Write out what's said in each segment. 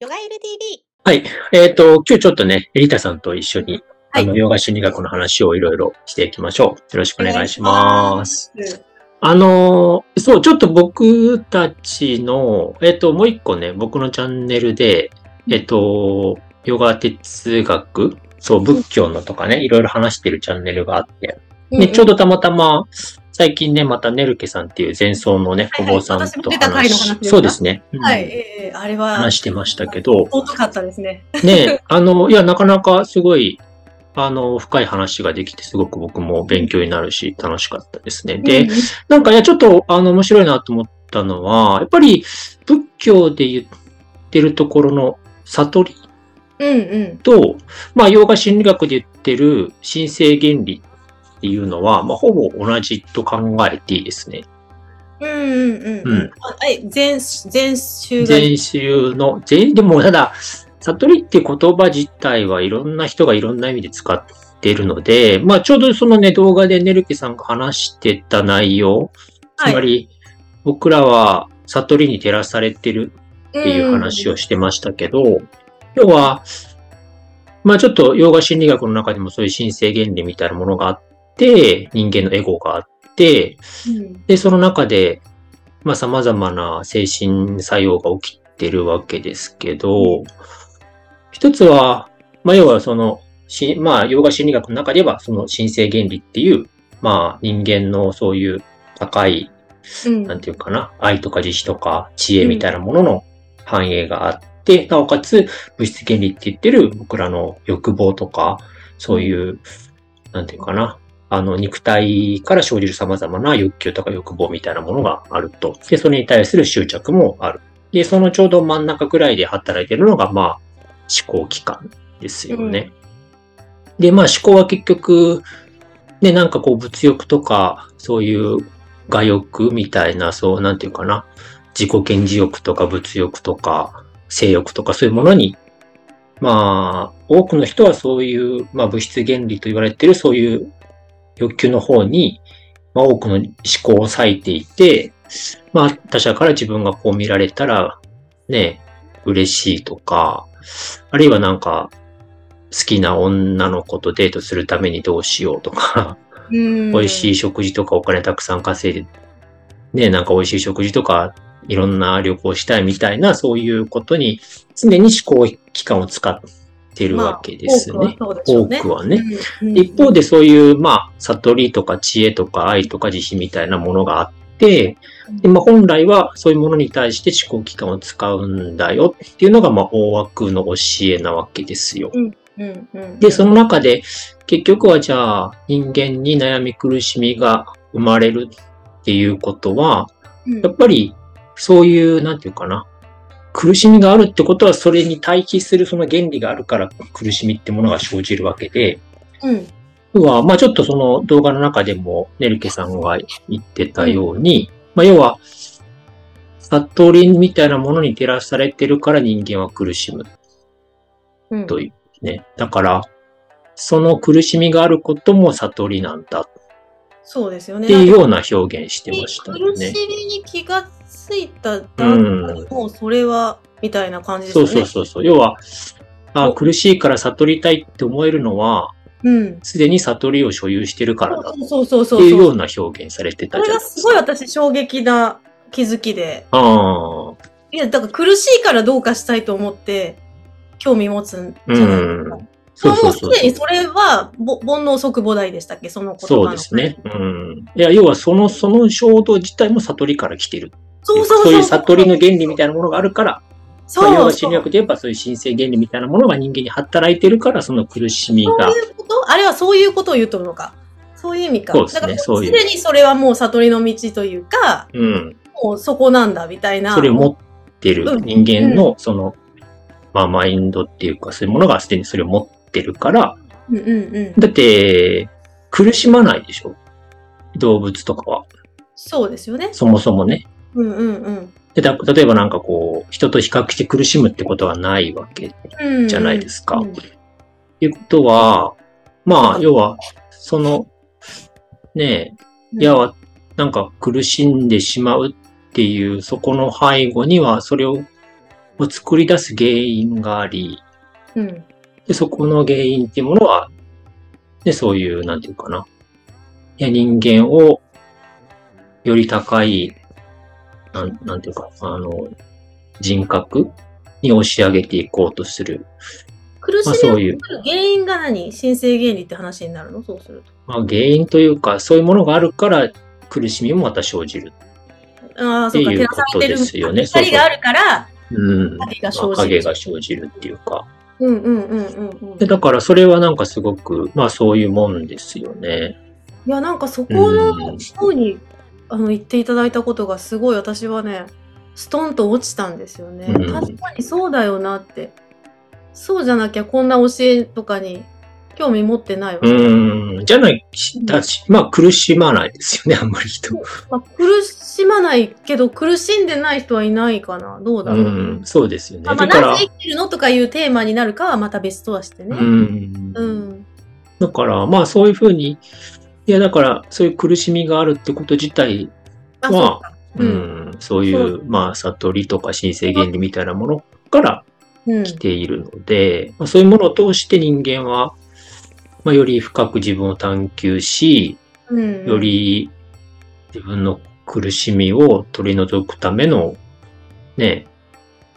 ヨガエル TV。はい。えっ、と、今日ちょっとね、エリタさんと一緒に、はいあの、ヨガ心理学の話をいろいろしていきましょう。よろしくお願いします。あのーそう、ちょっと僕たちの、えっ、と、もう一個ね、僕のチャンネルで、えっ、と、ヨガ哲学、そう、仏教のとかね、いろいろ話してるチャンネルがあって、で、ちょうどたまたま、最近ね、またネルケさんっていう前奏のね、お坊さんと話そうですね。うんはい、えー、あれは、話してましたけど、尊かったですね。ね、あの、いや、なかなかすごい、あの、深い話ができて、すごく僕も勉強になるし、楽しかったですね。で、うんなんか、いや、ちょっと、あの、面白いなと思ったのは、やっぱり、仏教で言ってるところの悟りうんうん。と、まあ、洋画心理学で言ってる神聖原理っていうのは、まあ、ほぼ同じと考えていいですね。うんうんうん。うんあえ、全、全集が？全集の、全、でもただ、悟りって言葉自体はいろんな人がいろんな意味で使ってるので、まあちょうどそのね、動画でネルケさんが話してた内容、つまり、僕らは悟りに照らされてるっていう話をしてましたけど、要は、まあちょっと洋画心理学の中でもそういう神聖原理みたいなものがあって、人間のエゴがあって、うん。で、その中で、まあ様々な精神作用が起きてるわけですけど、一つは、まあ要はその、しまあ洋画心理学の中ではその神聖原理っていう、まあ人間のそういう高い、うん。なんていうかな、愛とか慈悲とか知恵みたいなものの繁栄があって、なおかつ物質原理って言ってる僕らの欲望とか、そういう、なんていうかな、あの、肉体から生じる様々な欲求とか欲望みたいなものがあると。で、それに対する執着もある。で、そのちょうど真ん中くらいで働いてるのが、まあ、思考機関ですよね。で、まあ、思考は結局、ね、なんかこう、物欲とか、そういう我欲みたいな、そう、なんていうかな、自己顕示欲とか物欲とか、性欲とかそういうものに、まあ、多くの人はそういう、まあ、物質原理と言われているそういう欲求の方に、まあ、多くの思考を割いていて、まあ、他者から自分がこう見られたら、ね、嬉しいとか、あるいはなんか、好きな女の子とデートするためにどうしようとか、うん。美味しい食事とかお金たくさん稼いで、ね、なんか美味しい食事とか、いろんな旅行したいみたいな、そういうことに常に思考期間を使ってるわけですね。多くはそうでしょうね。多くはね。うん。一方でそういう、まあ、悟りとか知恵とか愛とか慈悲みたいなものがあって、でまあ、本来はそういうものに対して思考期間を使うんだよっていうのが、まあ、大枠の教えなわけですよ。うんうん。で、その中で、結局はじゃあ、人間に悩み苦しみが生まれるっていうことは、うん、やっぱり、そういう、なんていうかな、苦しみがあるってことは、それに対比するその原理があるから、苦しみってものが生じるわけで、うん。要は、まあちょっとその動画の中でも、ネルケさんが言ってたように、まあ要は、悟りみたいなものに照らされてるから人間は苦しむうん。というね。だから、その苦しみがあることも悟りなんだそうですよね。っていうような表現してましたよね。苦しみに気がついた段階もうそれは、みたいな感じですそうよね。そうそうそう。要は、あお苦しいから悟りたいって思えるのは、うん。すでに悟りを所有してるからだっそうそうそうそう。ていうような表現されてたこれがじゃないですすごいか。私衝撃な気づきで。ああ。いや、だから苦しいからどうかしたいと思って、興味持つんじゃないですか。そうもそううそうすでにそれは、ぼ煩悩即菩提でしたっけ？その言葉の。そうですね。うん。いや、要はその、その衝動自体も悟りから来てる。そうそうそう。いう悟りの原理みたいなものがあるから、そうまあ、要はそう心理学で言えばそういう神聖原理みたいなものが人間に働いてるから、その苦しみが。そういうことあれはそういうことを言うとるのか。そういう意味か。そうですねすでにそれはもう悟りの道というか、うん。もうそこなんだ、みたいな。それを持ってるうん人間の、その、まあ、マインドっていうか、そういうものがすでにそれを持ってるから、うんうんうん。だって、苦しまないでしょ？動物とかは。そうですよね。そもそもね。うんうんうんでだ例えばなんかこう、人と比較して苦しむってことはないわけうん。じゃないですか。うんいうことは、まあ、要は、その、ねえ、いや、なんか苦しんでしまうっていう、そこの背後には、それをを作り出す原因があり、うん。で、そこの原因っていうものは、で、そういう、なんていうかな。いや、人間を、より高い、なん、なんていうか、あの、人格に押し上げていこうとする。苦しまあそういうみを作る原因が何？新生原理って話になるの？そうすると。まあ、原因というか、そういうものがあるから、苦しみもまた生じる。ああ、そうか、っていう照らされてることですよねそうそう光があるから、うん。影が生じるまあ影が生じるっていうか。うんうんうんうんうん。で、だからそれはなんかすごく、まあそういうもんですよね。いや、なんかそこうんの人に、あの言っていただいたことがすごい私はね、ストンと落ちたんですよね。うん確かにそうだよなって。そうじゃなきゃこんな教えとかに興味持ってないわけ。うん。じゃない、だし、まあ苦しまないですよね、あんまり人。まあ、苦しまないけど苦しんでない人はいないかな。どうだうろう。ん、そうですよね。まあ、まあだからなぜ、生きてるのとかいうテーマになるかはまた別とはしてね。うん。うん。だから、まあそういうふうに、いや、だから、そういう苦しみがあるってこと自体、あ、まあそうんん、そういう、まあ、悟りとか神聖原理みたいなものからうん。来ているので、まあ、そういうものを通して人間は、まあ、より深く自分を探求し、うん。より自分の苦しみを取り除くための、ね、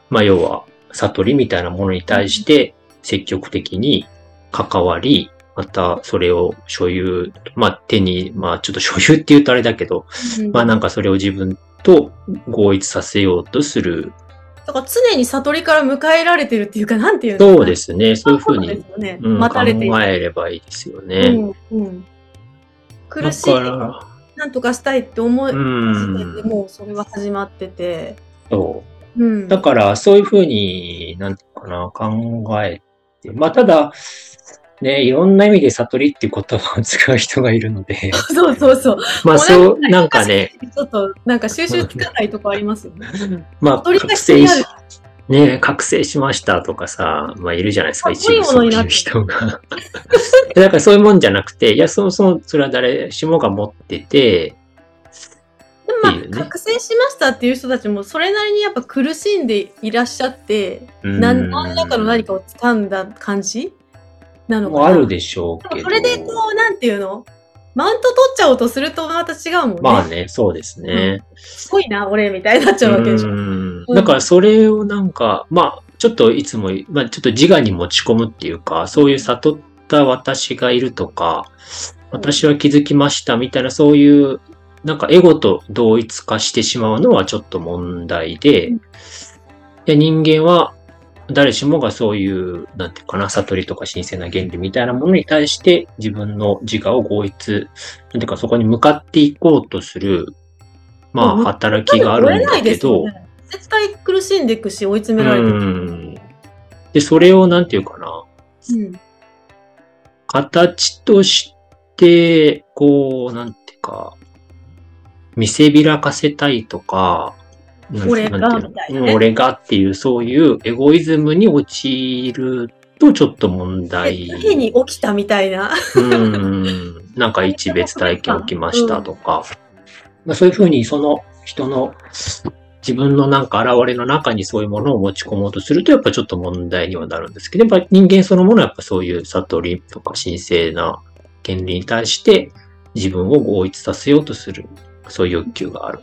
まあ、要は、悟りみたいなものに対して積極的に関わり、またそれを所有、まあ、手に、まあ、ちょっと所有って言うとあれだけど、うん、まあ、なんかそれを自分と合一させようとする。だから常に悟りから迎えられてるっていうか、なんていうの。そうですすね。そういうふうにす、よね。うん、待たれて。考えればいいですよね。うんうん、苦だしい、なんとかしたいって思いうん始めて、もうそれは始まってて。そう。うん。だから、そういうふうに、なんていうかな、考えて、まあ、ただ、ね、いろんな意味で悟りっていう言葉を使う人がいるので、そうそうそう。まあ、そう、なんかね、ちょっと、なんか収集つかないとこありますよね。まあ、覚醒し、ね、覚醒しましたとかさ、まあ、いるじゃないですか、一部そういう人が。だからそういうもんじゃなくて、いや、そもそも、それは誰しもが持ってて、まあ、覚醒しましたっていう人たちも、それなりにやっぱ苦しんでいらっしゃって、うん。なん何らかの何かを掴んだ感じなのかな。もあるでしょうけど。それでこう、なんていうの？マウント取っちゃおうとするとまた違うもんね。まあね、そうですね。すごいな、俺、みたいになっちゃうわけでしょ。うんだからそれをなんか、まあ、ちょっといつも、まあちょっと自我に持ち込むっていうか、そういう悟った私がいるとか、私は気づきましたみたいな、そういう、なんかエゴと同一化してしまうのはちょっと問題で、うんで人間は誰しもがそういう、なんていうかな、悟りとか神聖な原理みたいなものに対して自分の自我を合一、なんていうかそこに向かっていこうとする、まあうん働きがあるんだけど、ね絶対苦しんでいくし、追い詰められてうる。ん。で、それをなんていうかな、うん形として、こう、なんていうか、見せびらかせたいとか、俺がみたいなねうん俺がっていう、そういうエゴイズムに陥るとちょっと問題。変に起きたみたいな。うん。なんか一別体験起きましたとか。まあ、そういうふうにその人の自分のなんか現れの中にそういうものを持ち込もうとするとやっぱちょっと問題にはなるんですけど、やっぱ人間そのものはやっぱそういう悟りとか神聖な権利に対して自分を合一させようとする、そういう欲求がある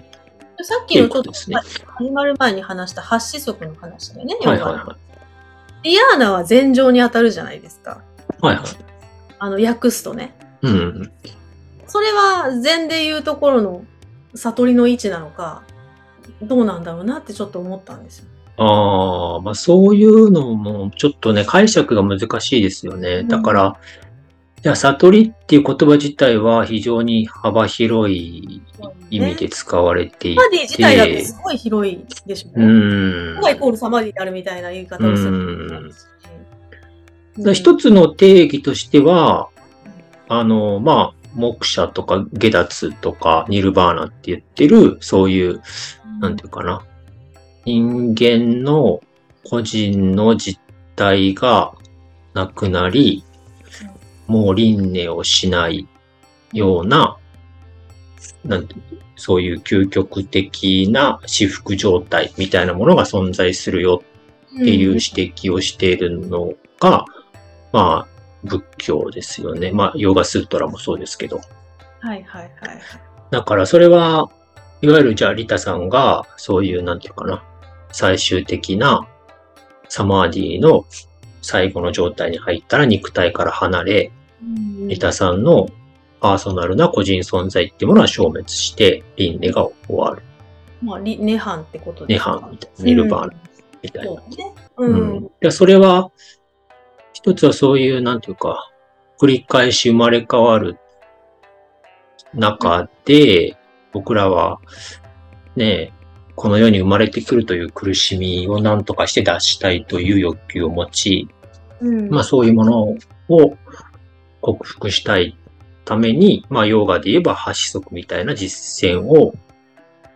さっきのちょっとことですね。始まる前に話した八子則の話だよね。はいはい要ははリアーナは禅情に当たるじゃないですか。い。はいはい。あの、訳すとね。うん。それは禅でいうところの悟りの位置なのか、どうなんだろうなってちょっと思ったんですよ。ああ、まあそういうのもちょっとね、解釈が難しいですよね。だから、いや、悟りっていう言葉自体は非常に幅広い意味で使われていサマディ自体だってて、すごい広いでしょ。うーん。がイコールサマディであるみたいな言い方をする。うんうん一つの定義としては、あの、まあ、目者とか下脱とかニルバーナって言ってる、そういう、なんていうかな。人間の個人の実体がなくなり、もう輪廻をしないような、なんてそういう究極的な至福状態みたいなものが存在するよっていう指摘をしているのが、まあ、仏教ですよね。まあ、ヨガスートラもそうですけど。はいはいはい。だからそれは、いわゆるじゃあリタさんが、そういう、なんていうかな、最終的なサマーディの最後の状態に入ったら肉体から離れ、リタさんのパーソナルな個人存在っていうものは消滅して、輪廻が終わる。まあ、ネハンってことですか？ネハンみたいな。ニルバーナみたいな。うん。うん、でそれは、一つはそういう、なんていうか、繰り返し生まれ変わる中で、僕らは、ね、この世に生まれてくるという苦しみを何とかして出したいという欲求を持ち、うん、まあそういうものを克服したいために、まあヨガで言えば八子足みたいな実践を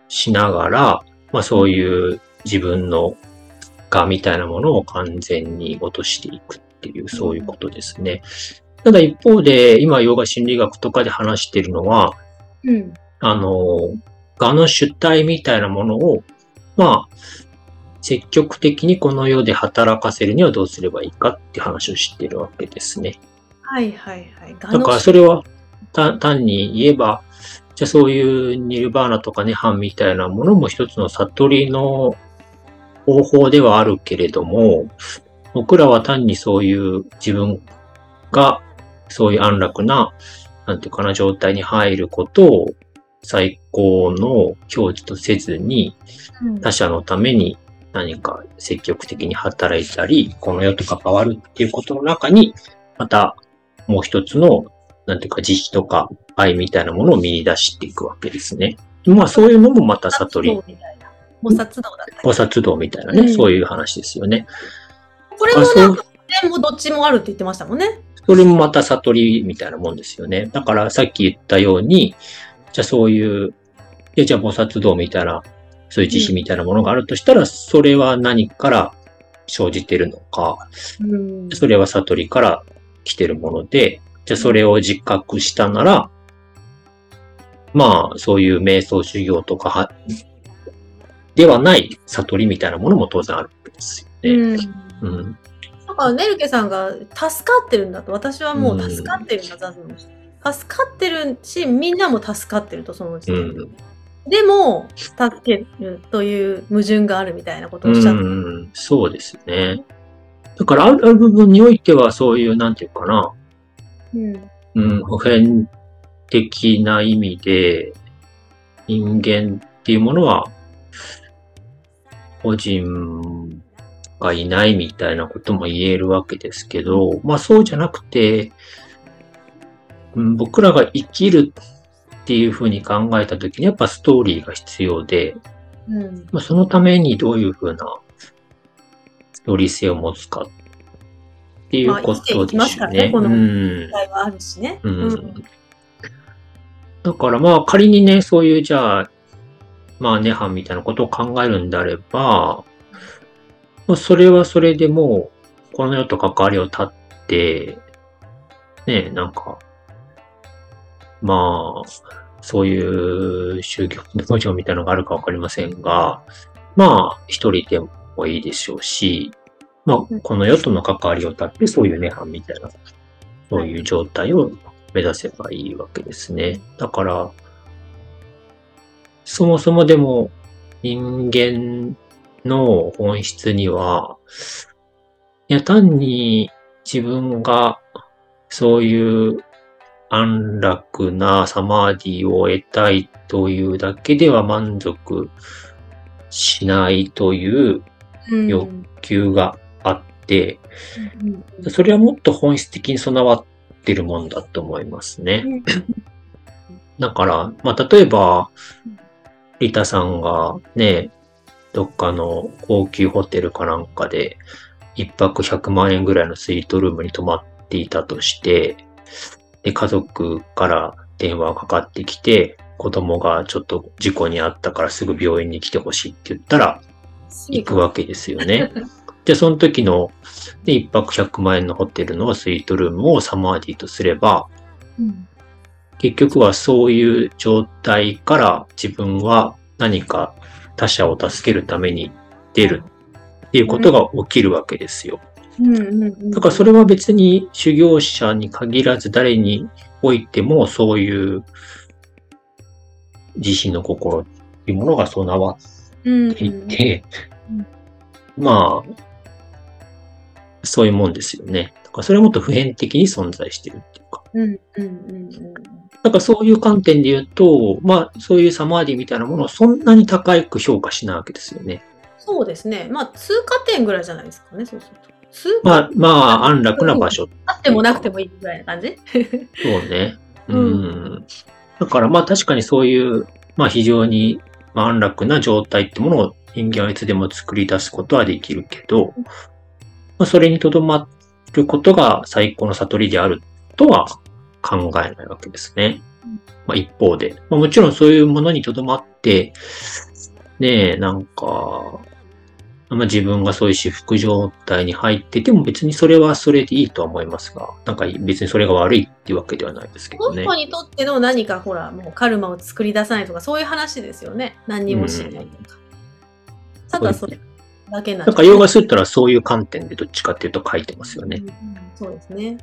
しながら、まあそういう自分の我みたいなものを完全に落としていくっていう、そういうことですね。ただ一方で、今ヨガ心理学とかで話しているのは、うん、あの、我の主体みたいなものを、まあ、積極的にこの世で働かせるにはどうすればいいかって話をしているわけですね。はいはいはい。だからそれは単に言えば、じゃあそういうニルバーナとかネハンみたいなものも一つの悟りの方法ではあるけれども、僕らは単にそういう自分がそういう安楽な、なんていうかな、状態に入ることを最高の境地とせずに、他者のために何か積極的に働いたり、この世と関わるっていうことの中に、またもう一つの、なんていうか慈悲とか愛みたいなものを見出していくわけですね。まあそういうのもまた悟り。菩薩道だった菩薩道みたいなね、うん、そういう話ですよね。これもなんか、もどっちもあるって言ってましたもんね。それもまた悟りみたいなもんですよね。だからさっき言ったように、じゃあそういう、じゃあ菩薩道みたいな、そういう慈悲みたいなものがあるとしたら、それは何から生じてるのか、うん、それは悟りから来てるもので、じゃあそれを自覚したなら、まあ、そういう瞑想修行とかではない悟りみたいなものも当然あるわけですよね。うん。うん。だから、ネルケさんが助かってるんだと、私はもう助かってるんだ、ザズの助かってるし、みんなも助かってると、そのうち、うん、でも、助けるという矛盾があるみたいなことをおっしゃって、うん、そうですね。だから、ある部分においては、そういう、なんていうかな、うん、うん、普遍的な意味で、人間っていうものは、個人がいないみたいなことも言えるわけですけど、まあそうじゃなくて、僕らが生きるっていうふうに考えたときにやっぱストーリーが必要で、うん、まあ、そのためにどういうふうなストーリー性を持つかっていうことですね。ねこの問題はあるしね。うん、うん、だからまあ仮にね、そういうじゃあ、まあネハンみたいなことを考えるんであれば、それはそれでもう、この世と関わりを断って、ね、なんか、まあ、そういう宗教道場みたいなのがあるかわかりませんが、まあ、一人でもいいでしょうし、まあ、この世との関わりを断って、そういう涅槃みたいな、そういう状態を目指せばいいわけですね。だから、そもそもでも人間の本質には、いや、単に自分がそういう安楽なサマーディを得たいというだけでは満足しないという欲求があって、うん、それはもっと本質的に備わってるもんだと思いますね。だから、まあ、例えば、リタさんがね、どっかの高級ホテルかなんかで、一泊100万円ぐらいのスイートルームに泊まっていたとして、で、家族から電話がかかってきて、子供がちょっと事故にあったからすぐ病院に来てほしいって言ったら、行くわけですよね。で、その時の、で、一泊100万円のホテルのスイートルームをサマーディとすれば、うん、結局はそういう状態から自分は何か他者を助けるために出るっていうことが起きるわけですよ。だからそれは別に修行者に限らず誰においてもそういう自身の心っていうものが備わうんっていてうん、まあ、そういうもんですよね。だからそれはもっと普遍的に存在してるっていうか。うんうんうんうん。だからそういう観点で言うと、まあそういうサマーディみたいなものをそんなに高く評価しないわけですよね。そうですね。まあ、通過点ぐらいじゃないですかね、そうすると。通過まあまあ安楽な場所。あってもなくてもいいぐらいな感じそうね。ううんん。だからまあ確かにそういう、まあ非常にまあ安楽な状態ってものを人間はいつでも作り出すことはできるけど、まあそれにとどまることが最高の悟りであるとは考えないわけですね。まあ一方で、まあもちろんそういうものにとどまって、ねえ、なんか、まあ自分がそういう私服状態に入ってても別にそれはそれでいいとは思いますが、なんか別にそれが悪いっていうわけではないですけどねこの人。にとっての何かほら、もうカルマを作り出さないとか、そういう話ですよね。何にもしないとか。ただそれだけなんなんかヨガスータラはそういう観点でどっちかっていうと書いてますよね。うんうんそうですね。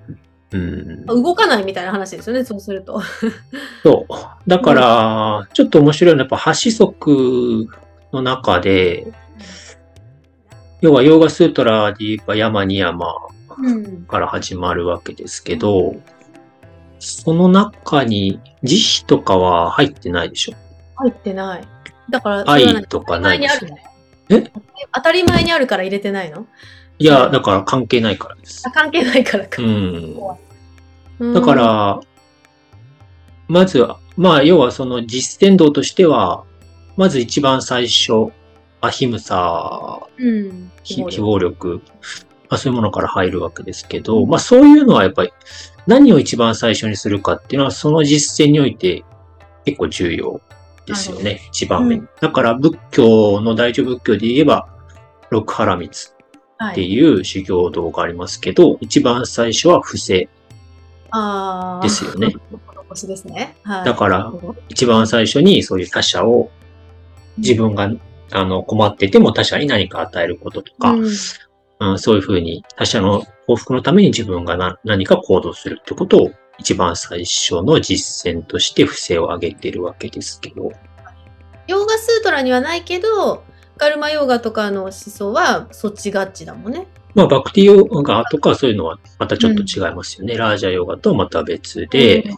うん。動かないみたいな話ですよね、そうすると。そう。だから、ちょっと面白いのは、やっぱ、八子則の中で、要は、ヨーガスートラで言えば山に山うん。から始まるわけですけど、その中に慈悲とかは入ってないでしょ？入ってない。だから、愛とかないですよ。え？当たり前にあるから入れてないの？いや、だから関係ないからですあ。関係ないからかう。ん。うんだか、ら、まずは、まあ、要はその実践道としては、まず一番最初、アヒムサうん。非非暴力、まあ、そういうものから入るわけですけど、まあそういうのはやっぱり何を一番最初にするかっていうのはその実践において結構重要ですよなね、一番目にう。だから仏教の大乗仏教で言えば、六原光ってはい。いう修行道がありますけど、一番最初は不正。ですよね。ですね。はい。だから一番最初にそういう他者を自分があの困ってても他者に何か与えることとか、うんうん、そういうふうに他者の幸福のために自分がな何か行動するってことを一番最初の実践として不正を挙げているわけですけど、ヨーガスートラにはないけど、カルマヨーガとかの思想はそっちガッチだもんね。まあ、バクティヨガとかそういうのはまたちょっと違いますよね。ラージャヨガとはまた別で、うん。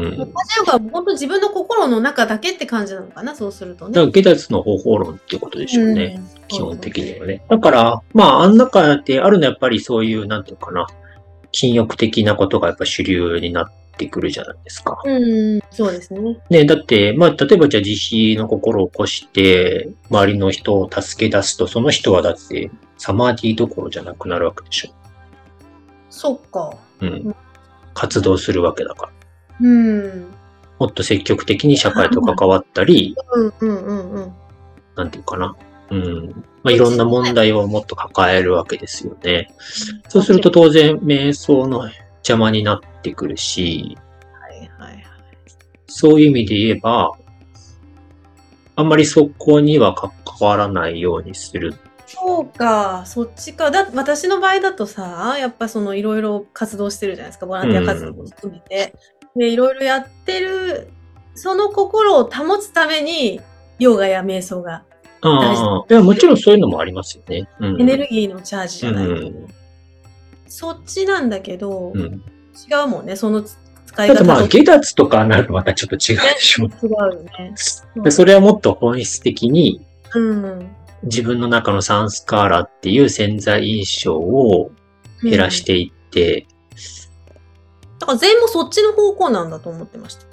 ラージャヨガは本当自分の心の中だけって感じなのかな、そうするとね。だから、下脱の方法論ってことでしょうね。うん基本的にはね。だから、まあ、あん中であるのはやっぱりそういう、なんていうかな、禁欲的なことがやっぱ主流になってくるじゃないですか。うん、そうですね。ね、だって、まあ、例えばじゃあ慈悲の心を起こして、周りの人を助け出すと、その人はだって、サマーディどころじゃなくなるわけでしょ。そっか。うん。活動するわけだから。うん。もっと積極的に社会と関わったり、うんうんうんうん。なんていうかな。うん。まあ、いろんな問題をもっと抱えるわけですよね。そうすると当然、瞑想の邪魔になってくるし、はいはいはい。そういう意味で言えば、あんまりそこには関わらないようにする。そうか、そっちか。だ私の場合だとさ、やっぱそのいろいろ活動してるじゃないですか、ボランティア活動も含めて。で、いろいろやってる、その心を保つために、ヨガや瞑想が大ああ、いや、もちろんそういうのもありますよね。うん。エネルギーのチャージじゃない。うん。そっちなんだけど、うん。違うもんね、その使い方ただまあ、と下脱とかなるとまたちょっと違うでしょ。違うよね。でそれはもっと本質的にうん。自分の中のサンスカーラっていう潜在印象を減らしていって、だから禅もそっちの方向なんだと思ってました。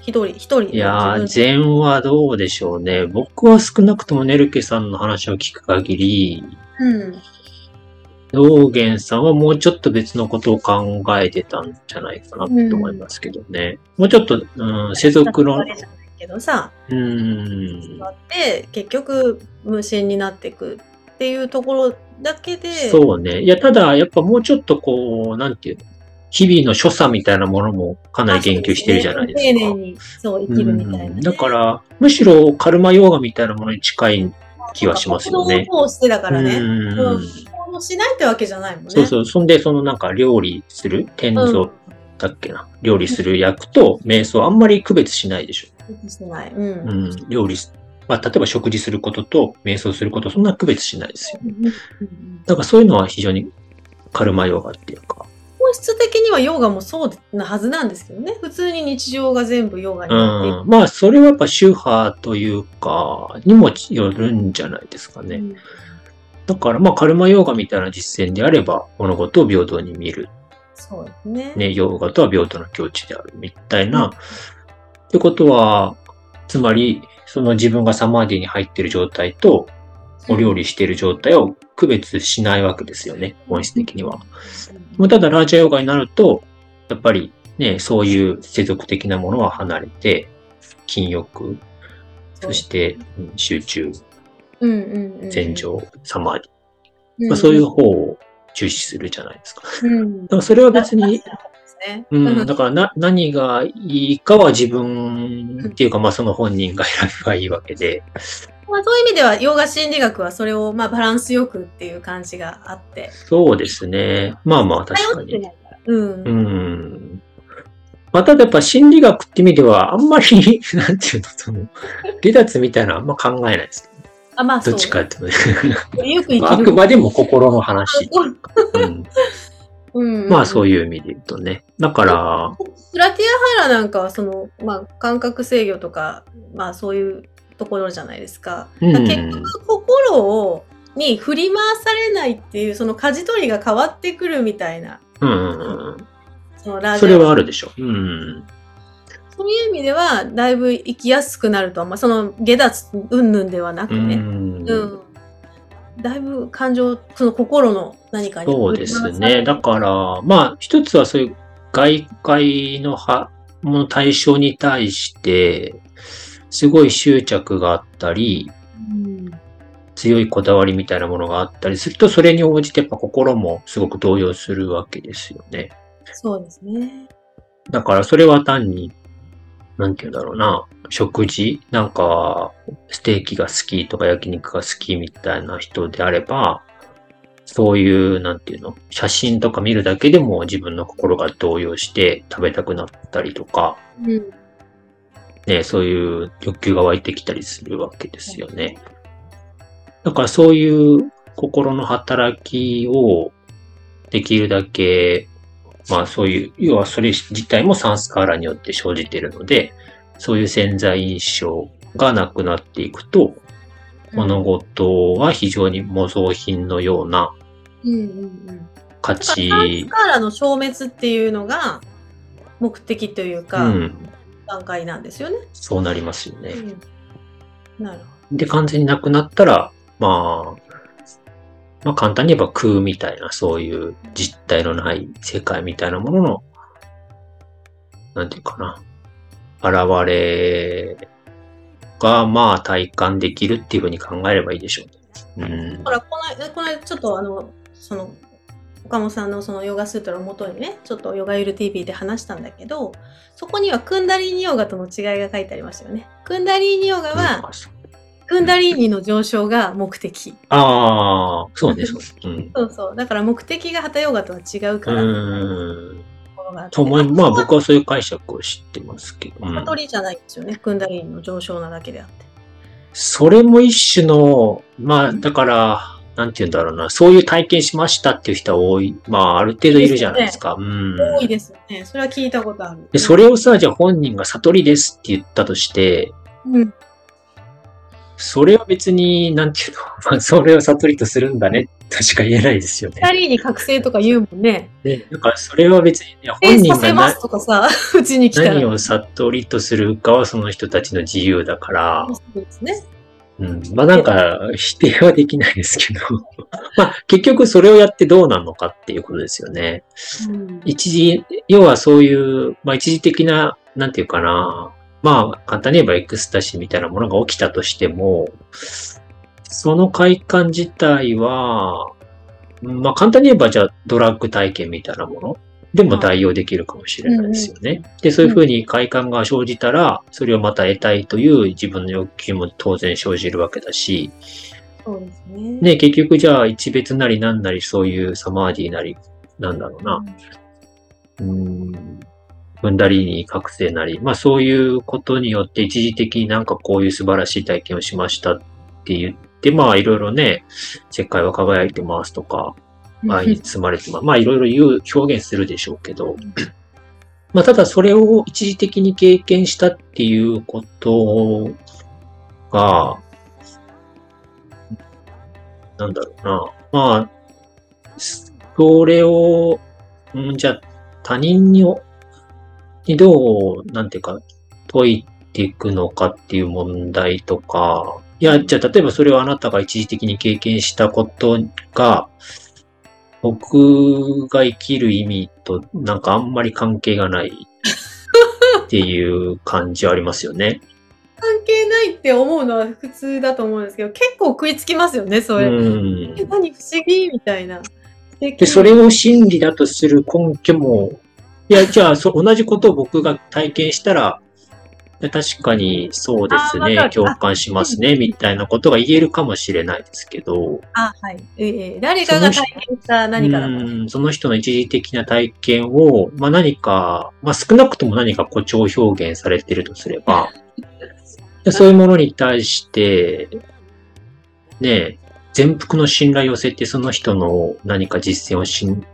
一人、一人でいや禅はどうでしょうね。僕は少なくともネルケさんの話を聞く限り、分うん。道元さんはもうちょっと別のことを考えてたんじゃないかなと思いますけどね。もうちょっと、うん、世俗のあ、れじゃないけどさ、うん、あって、結局無心になっていくっていうところだけで、そうね。いや、ただ、やっぱもうちょっとこう、なんていうの、日々の所作みたいなものもかなり言及してるじゃないですか。丁寧にそう生きるみたいな、ね。うん。だから、むしろカルマヨーガみたいなものに近い気はしますよね。行動をしてだからね。うん。うん。しないってわけじゃないもん。ね。そうそう。そん。で、そのなん。か料理する、天うん。蔵だっけな。料理する役と瞑想あん。まり区別しないでしょ。してない。うん。うん。料理す、まあ、例えば食事することと瞑想すること、そん。な区別しないですよ。うん。うん。うん。だからそういうのは非常にカルマヨガっていうか。本質的にはヨガもそうなはずなんですけどね。普通に日常が全部ヨガになっている。うん。まあ、それはやっぱ宗派というか、にもよるんじゃないですかね。うんだから、まあ、カルマヨガみたいな実践であれば、物事を平等に見る。そうですね。ね、ヨガとは平等の境地であるみたいな。ってことは、つまり、その自分がサマーディに入っている状態と、お料理している状態を区別しないわけですよね、本質的には。もうただ、ラージャヨガになると、やっぱりね、そういう世俗的なものは離れて、禁欲、そしてうん集中、うんうんうん、禅情、サマーディ。うん、まあ、そういう方を重視するじゃないですか。うん、だからそれは別に、ね。うん、だからな、何がいいかは自分っていうか、まあその本人が選べばいいわけで。まあ、そういう意味では、ヨガ心理学はそれを、まあ、バランスよくっていう感じがあって。そうですね。まあまあ確かに。うん。うん。まあただやっぱ心理学って意味では、あんまり、なんていうの、その、離脱みたいなのあんま考えないです。あ、まあ、そう。どっちかっていうとね。あ。くまでも心の話。うん、うん、まあそういう。いう意味で言うとね。だから、プラティアハラなんかは、その、まあ、感覚制御とか、まあ、そういうところじゃないですか。から結局、心を、に振り回されないっていう、その舵取りが変わってくるみたいな、うんうんうん。そのラージそれはある。るでしょ。うん。そういう意味では、だいぶ生きやすくなるとは、まあ、その下脱云々ではなくうね、んうん。だいぶ感情、その心の何かにそうですね。だから、まあ、一つはそういう外界のはもの対象に対して、すごい執着があったり、うん強いこだわりみたいなものがあったりすると、それに応じてやっぱ心もすごく動揺するわけですよね。そうですね。だからそれは単に、なんて言うんだろうな、食事？なんか、ステーキが好きとか焼肉が好きみたいな人であれば、そういう、なんていうの、写真とか見るだけでも自分の心が動揺して食べたくなったりとか、うん。ね、そういう欲求が湧いてきたりするわけですよね。だからそういう心の働きをできるだけ、まあそういう、要はそれ自体もサンスカーラによって生じているので、そういう潜在印象がなくなっていくと、物事は非常に模造品のようなうんうんうん。価サンス値、カーラの消滅っていうのが目的といううか、ん、段階なんですよね。そうなりますよね。うん、なるほで、完全になくなったら、まあ、まあ簡単に言えば空みたいな、そういう実体のない世界みたいなものの、なんていうかな、現れが、まあ体感できるっていうふうに考えればいいでしょうね。うんど。ほ。ら、このこの間ちょっとあの、その、岡本さんのそのヨガスートラをもとにね、ちょっとヨガユル TV で話したんだけど、そこにはクンダリーニヨガとの違いが書いてありましたよね。クンダリーニヨガは、クンダリーニの上昇が目的。ああ、そうね、そうね。うん。そうそう。だから目的がハタヨガとは違ううから、とーん。ころがあってと思い、まあ僕はそういう解釈を知ってますけど。うん悟りじゃないんですよね。クンダリーニの上昇なだけであって。それも一種の、まあ、だから、なんて言うんだろうな、そういう体験しましたっていう人は多い。まあ、ある程度いるじゃないですか。うん。多いですよね。それは聞いたことある。で、それをさ、じゃあ本人が悟りですって言ったとして、うん。それは別に、なんていうの、まあ、それを悟りとするんだね、としか言えないですよね。二人に覚醒とか言うもんね。ね、だからそれは別に、ね、え本人がなさせますとかさ、うちに来たら。何を悟りとするかはその人たちの自由だから、そうですね。うん、まあなんか否定はできないですけど、まあ結局それをやってどうなるのかっていうことですよね。うん。一時、要はそういう、まあ一時的な、なんていうかな、まあ簡単に言えばエクスタシーみたいなものが起きたとしても、その快感自体は、まあ簡単に言えばじゃあドラッグ体験みたいなものでも代用できるかもしれないですよね。で、そういうふうに快感が生じたら、それをまた得たいという自分の欲求も当然生じるわけだし、そうですね。ね、結局じゃあ一別なりなんなりそういうサマーディなり、なんだろうな。うん。踏んだりに覚醒なり、まあそういうことによって一時的になんかこういう素晴らしい体験をしましたって言って、まあいろいろね、世界は輝いてますとか、愛に包まれてまあいろいろ言う、表現するでしょうけど、まあただそれを一時的に経験したっていうことが、なんだろうな。まあ、それを、んじゃあ他人ににどう、なんていうか、解いていくのかっていう問題とか、いや、じゃあ例えばそれをあなたが一時的に経験したことが、僕が生きる意味となんかあんまり関係がないっていう感じはありますよね。関係ないって思うのは普通だと思うんですけど、結構食いつきますよね、それ。うんえ、何不思議みたいな。で、それを真理だとする根拠も、いや、じゃあ、そ同じことを僕が体験したら、確かにそうですね共感しますね、みたいなことが言えるかもしれないですけど、あ、はい。ええ誰かが体験した何かだと。うんその人の一時的な体験を、まあ何か、まあ少なくとも何か誇張表現されているとすれば、で そういうものに対して、ね、全幅の信頼を寄せてその人の何か実践をしん、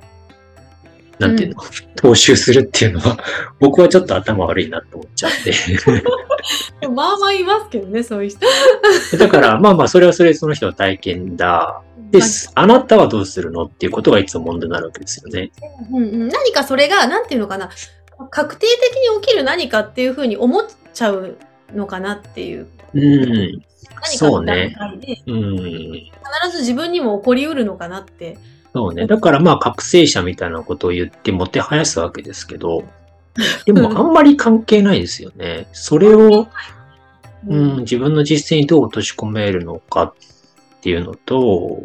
なんていうの、踏襲するっていうのは、僕はちょっと頭悪いなと思っちゃって。まあまあいますけどね、そういう人。だから、まあまあ、それはそれでその人の体験だ。です。あなたはどうするのっていうことがいつも問題になるわけですよね。うんうん、何かそれが、なんていうのかな、確定的に起きる何かっていうふうに思っちゃうのかなっていう。うん。何かのそうねうん。必ず自分にも起こりうるのかなって。そうね。だからまあ、覚醒者みたいなことを言ってもてはやすわけですけど、でもあんまり関係ないですよね。それを、うん、自分の実践にどう落とし込めるのかっていうのと、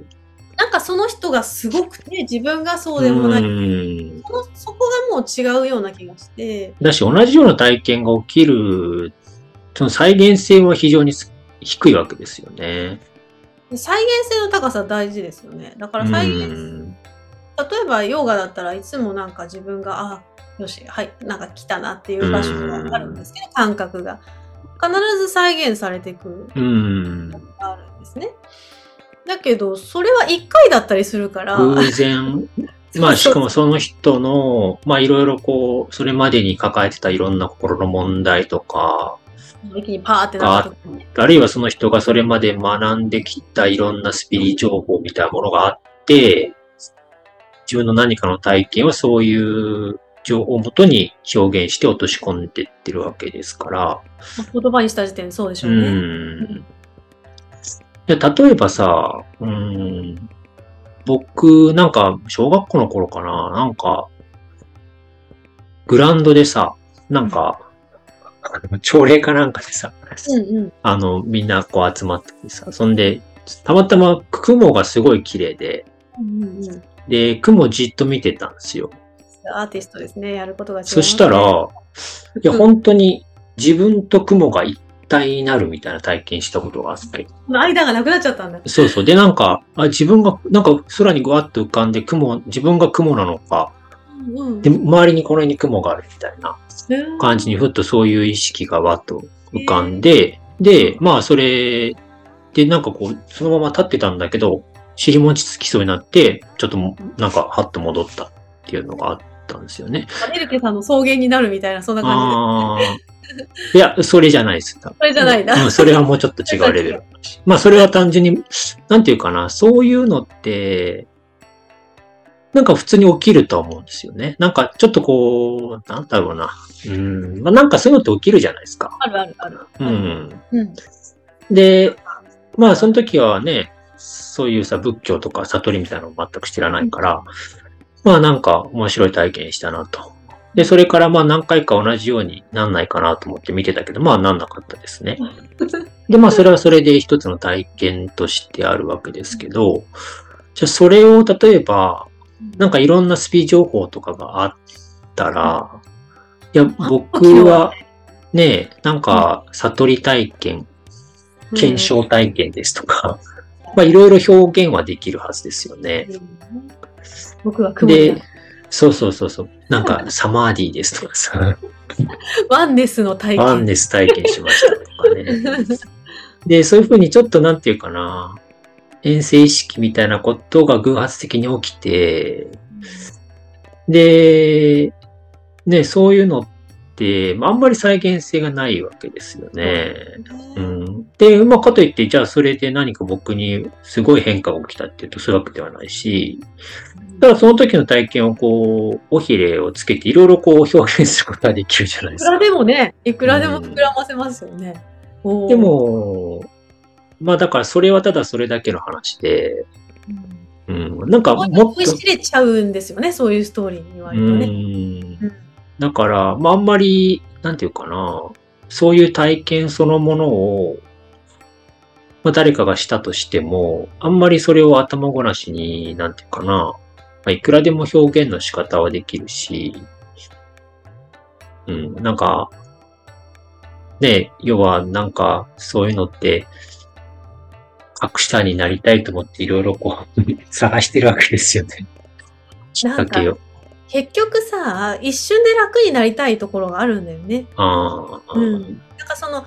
なんかその人がすごくて、自分がそうでもない。うんそのそこがもう違うような気がして。だし、同じような体験が起きる、その再現性は非常に低いわけですよね。再現性の高さ大事ですよね。だから再現、うん例えばヨガだったらいつもなんか自分が、あ、よし、はい、なんか来たなっていう場所があるんですけど、感覚が。必ず再現されていくうん。のがあるんですね。だけど、それは1回だったりするから、偶然、まあしかもその人の、まあいろいろこう、それまでに抱えてたいろんな心の問題とか、一気にパーってなね。あるいはその人がそれまで学んできたいろんなスピリ情報みたいなものがあって、自分の何かの体験をそういう情報をもとに表現して落とし込んでってるわけですから、まあ言葉にした時点でそうでしょううね。ん。で例えばさ、うん、僕、なんか、小学校の頃かな、なんか、グラウンドでさ、なんか、朝礼かなんかでさ、うんうん。あの、みんなこう集まっててさ、そんで、たまたま雲がすごい綺麗で、うんうんうん。で、雲じっと見てたんですよ。アーティストですね。やることが違う、そしたら、、いや、本当に自分と雲が一体になるみたいな体験したことがあって。間がなくなっちゃったんだ。そうそう。で、なんか、あ自分が、なんか空にぐわっと浮かんで雲、自分が雲なのか、で、周りにこの辺に雲があるみたいなうん感じにふっとそういう意識がわっと浮かんで、で、まあそれでなんかこう、そのまま立ってたんだけど、尻餅つきそうになって、ちょっともなんかハッと戻ったっていうのがあったんですよね。エルケさんの草原になるみたいな、そんな感ああ。いや、それじゃないです。じで。それじゃないな。うん、それはもうちょっと違うレベル。まあ、それは単純に、なんていうかな、そういうのって、なんか普通に起きると思うんですよね。なんかちょっとこう、なんだろうな。うん。まあ、なんかそういうのって起きるじゃないですか。あるあるある。うん。うん。で、まあ、その時はね、そういうさ、仏教とか悟りみたいなのを全く知らないから、まあなんか面白い体験したなと。で、それからまあ何回か同じようになんないかなと思って見てたけど、まあなんなかったですね。で、まあそれはそれで一つの体験としてあるわけですけど、じゃあそれを例えば、なんかいろんなスピ情報とかがあったら、いや、僕はね、なんか悟り体験、検証体験ですとか、まあいろいろ表現はできるはずですよね。僕は雲で、そうそうそうそう。なんか、サマーディーですとかさ。ワンネスの体験。ワンネス体験しましたとかね。で、そういうふうにちょっとなんていうかな、遠征意識みたいなことが偶発的に起きて、で、ね、そういうのって、あんまり再現性がないわけですよね。うん。で、まあ、かといって、じゃあそれで何か僕にすごい変化が起きたっていうと、そういうわけではないし、ただその時の体験をこう、おひれをつけていろいろこう表現することができるじゃないですか。いくらでもね、いくらでも膨らませますよね。うん、でも、まあだからそれはただそれだけの話で、うん、うん、なんかもっと。思い知れちゃうんですよね、そういうストーリーに割とね。うん、だから、まああんまり、なんていうかな、そういう体験そのものを、まあ誰かがしたとしても、あんまりそれを頭ごなしに、なんていうかな、まあ、いくらでも表現の仕方はできるし、うん、なんか、ね、要はなんかそういうのって、格下になりたいと思っていろいろこう探してるわけですよね。きっかけを。結局さ、一瞬で楽になりたいところがあるんだよね。ああ。うん。なんかその、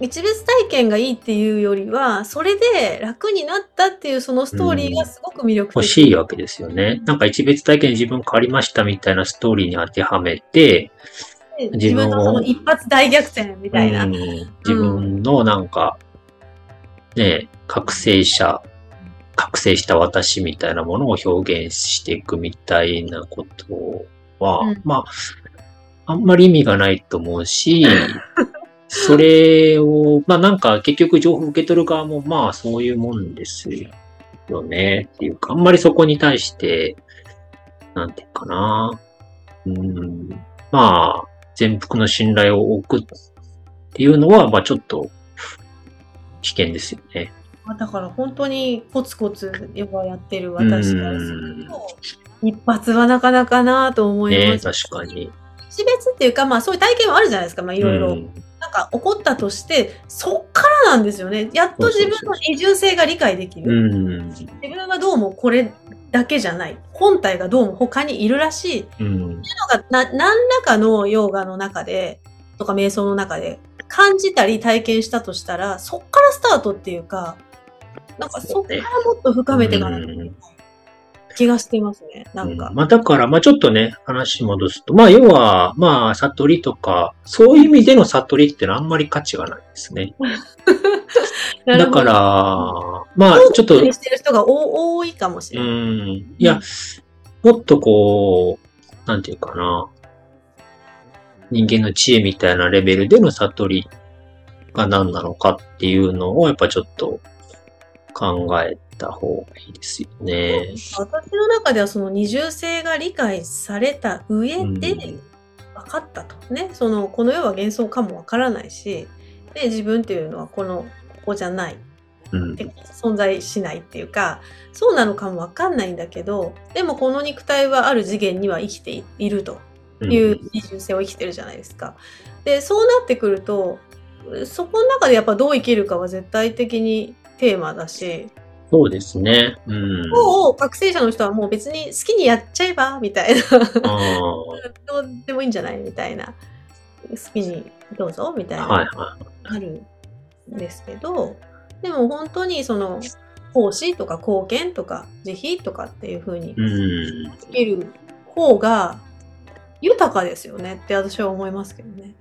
一別体験がいいっていうよりは、それで楽になったっていうそのストーリーがすごく魅力的。欲しいわけですよね。なんか一別体験自分変わりましたみたいなストーリーに当てはめて、自分のその一発大逆転みたいな。自分のなんか、ね、覚醒者覚醒した私みたいなものを表現していくみたいなことは、うん、まあ、あんまり意味がないと思うし、それを、まあなんか結局情報受け取る側もまあそういうもんですよねっていうか、あんまりそこに対して、なんていうかな。うん、まあ、全幅の信頼を置くっていうのは、まあちょっと危険ですよね。だから本当にコツコツヨガやってる私からすると、一発はなかなかなと思います。ね、確かに。死別っていうか、まあそういう体験はあるじゃないですか、まあいろいろ。なんか起こったとして、そっからなんですよね。やっと自分の二重性が理解できる。自分はどうもこれだけじゃない。本体がどうも他にいるらしい。っていうのがな何らかのヨガの中で、とか瞑想の中で感じたり体験したとしたら、そっからスタートっていうか、なんかそこからもっと深めていかないといけない気がしてますね。なんか。うん、まあだから、まあちょっとね、話戻すと、まあ要は、まあ悟りとか、そういう意味での悟りってのはあんまり価値がないですね。だから、まあちょっと。してる人が多いかもしれない。うん。いや、もっとこう、なんていうかな。人間の知恵みたいなレベルでの悟りが何なのかっていうのを、やっぱちょっと考えた方がいいですよね。私の中ではその二重性が理解された上で分かったと。うん、ね。その、この世は幻想かも分からないし、で、自分っていうのはこの、ここじゃない。うん、存在しないっていうか、そうなのかも分かんないんだけど、でもこの肉体はある次元には生きているという二重性を生きてるじゃないですか。で、そうなってくると、そこの中でやっぱどう生きるかは絶対的にテーマだし。そうですね。うん。もう、学生者の人はもう別に好きにやっちゃえば、みたいな。どうでもいいんじゃないみたいな。好きにどうぞ、みたいな。はいはい。あるんですけど、でも本当にその、奉仕とか貢献とか慈悲とかっていうふうにつける方が豊かですよねって私は思いますけどね。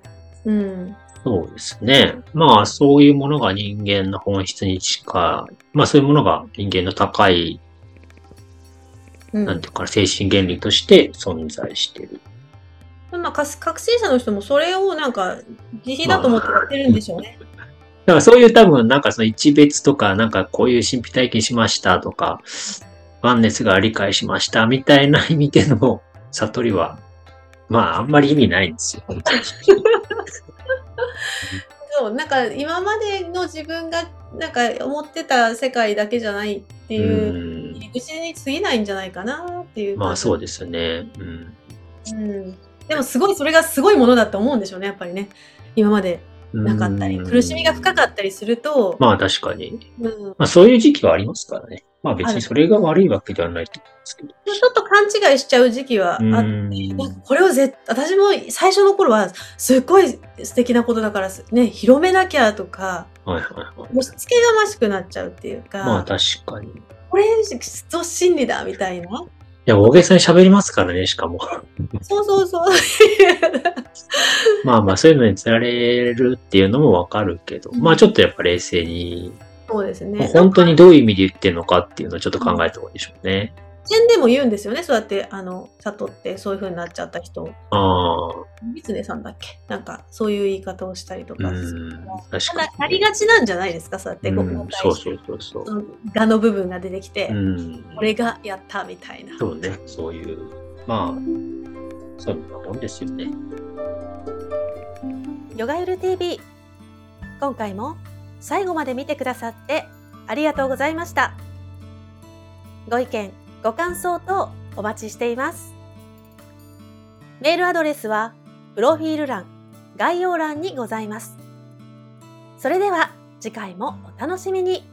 うん。そうですね。まあ、そういうものが人間の本質に近い。まあ、そういうものが人間の高い、うん、なんていうか、精神原理として存在してる。まあ、覚醒者の人もそれをなんか、慈悲だと思ってやってるんでしょうね。まあ、だからそういう多分、なんかその一別とか、なんかこういう神秘体験しましたとか、ワンネスが理解しましたみたいな意味での悟りは、まあ、あんまり意味ないんですよ。そうなんか今までの自分がなんか思ってた世界だけじゃないっていう入り口に過ぎないんじゃないかなっていうまあそうですね、うん、うん、でもすごいそれがすごいものだと思うんでしょうねやっぱりね。今までなかったり、苦しみが深かったりすると、まあ確かに。うん、まあそういう時期はありますからね。まあ別にそれが悪いわけではないと思うんですけど。ちょっと勘違いしちゃう時期はあって、うんなんかこれをぜ私も最初の頃はすっごい素敵なことだからね、広めなきゃとか、はいはいはい。押し付けがましくなっちゃうっていうか、まあ確かに。いこれぞ真理だみたいな。や、大げさに喋りますからね、しかも。そうそうそう。まあまあそういうのに釣られるっていうのもわかるけど、まあちょっとやっぱ冷静に、そうですね。本当にどういう意味で言ってるのかっていうのをちょっと考えた方がいいでしょうね。点でも言うんですよね。そうやって、あの、悟ってそういう風になっちゃった人。ああ、ミツネさんだっけ？なんか、そういう言い方をしたりとか。ただ、かに。なりがちなんじゃないですか？そうやって、うんここ、そうそうそうそう。その画の部分が出てきて、うん。これがやったみたいな。そうね、そういう、まあ、そういうもんですよね。ヨガユル TV 今回も最後まで見てくださってありがとうございましたご意見ご感想等お待ちしています。メールアドレスはプロフィール欄概要欄にございます。それでは次回もお楽しみに。